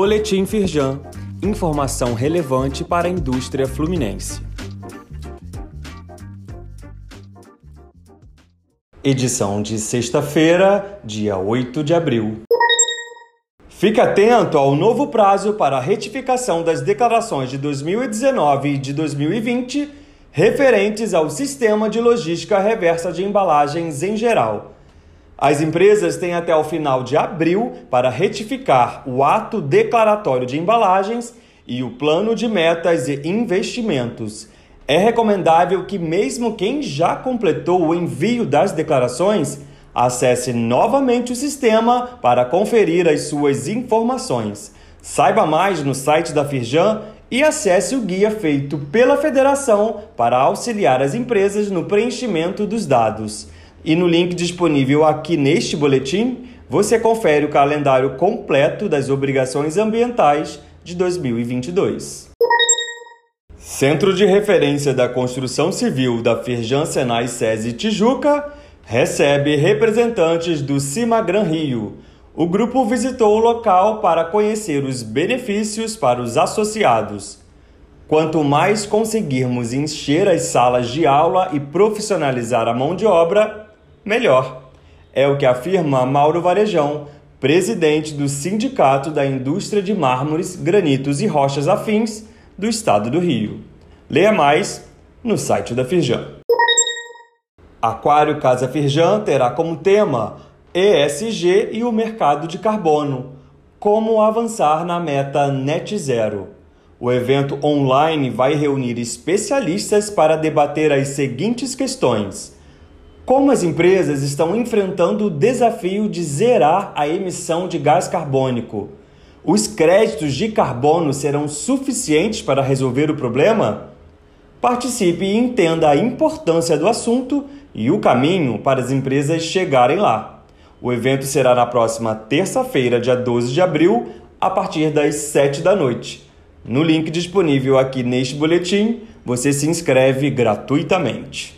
Boletim Firjan. Informação relevante para a indústria fluminense. Edição de sexta-feira, dia 8 de abril. Fique atento ao novo prazo para a retificação das declarações de 2019 e de 2020 referentes ao sistema de logística reversa de embalagens em geral. As empresas têm até o final de abril para retificar o ato declaratório de embalagens e o plano de metas e investimentos. É recomendável que, mesmo quem já completou o envio das declarações, acesse novamente o sistema para conferir as suas informações. Saiba mais no site da Firjan e acesse o guia feito pela federação para auxiliar as empresas no preenchimento dos dados. E no link disponível aqui neste boletim, você confere o calendário completo das obrigações ambientais de 2022. Centro de Referência da Construção Civil da Firjan Senai SESI Tijuca recebe representantes do Cimagran Rio. O grupo visitou o local para conhecer os benefícios para os associados. Quanto mais conseguirmos encher as salas de aula e profissionalizar a mão de obra, melhor. É o que afirma Mauro Varejão, presidente do Sindicato da Indústria de Mármores, Granitos e Rochas Afins do Estado do Rio. Leia mais no site da Firjan. Aquário Casa Firjan terá como tema ESG e o mercado de carbono. Como avançar na meta net zero. O evento online vai reunir especialistas para debater as seguintes questões como as empresas estão enfrentando o desafio de zerar a emissão de gás carbônico? Os créditos de carbono serão suficientes para resolver o problema? Participe e entenda a importância do assunto e o caminho para as empresas chegarem lá. O evento será na próxima terça-feira, dia 12 de abril, a partir das 7 da noite. No link disponível aqui neste boletim, você se inscreve gratuitamente.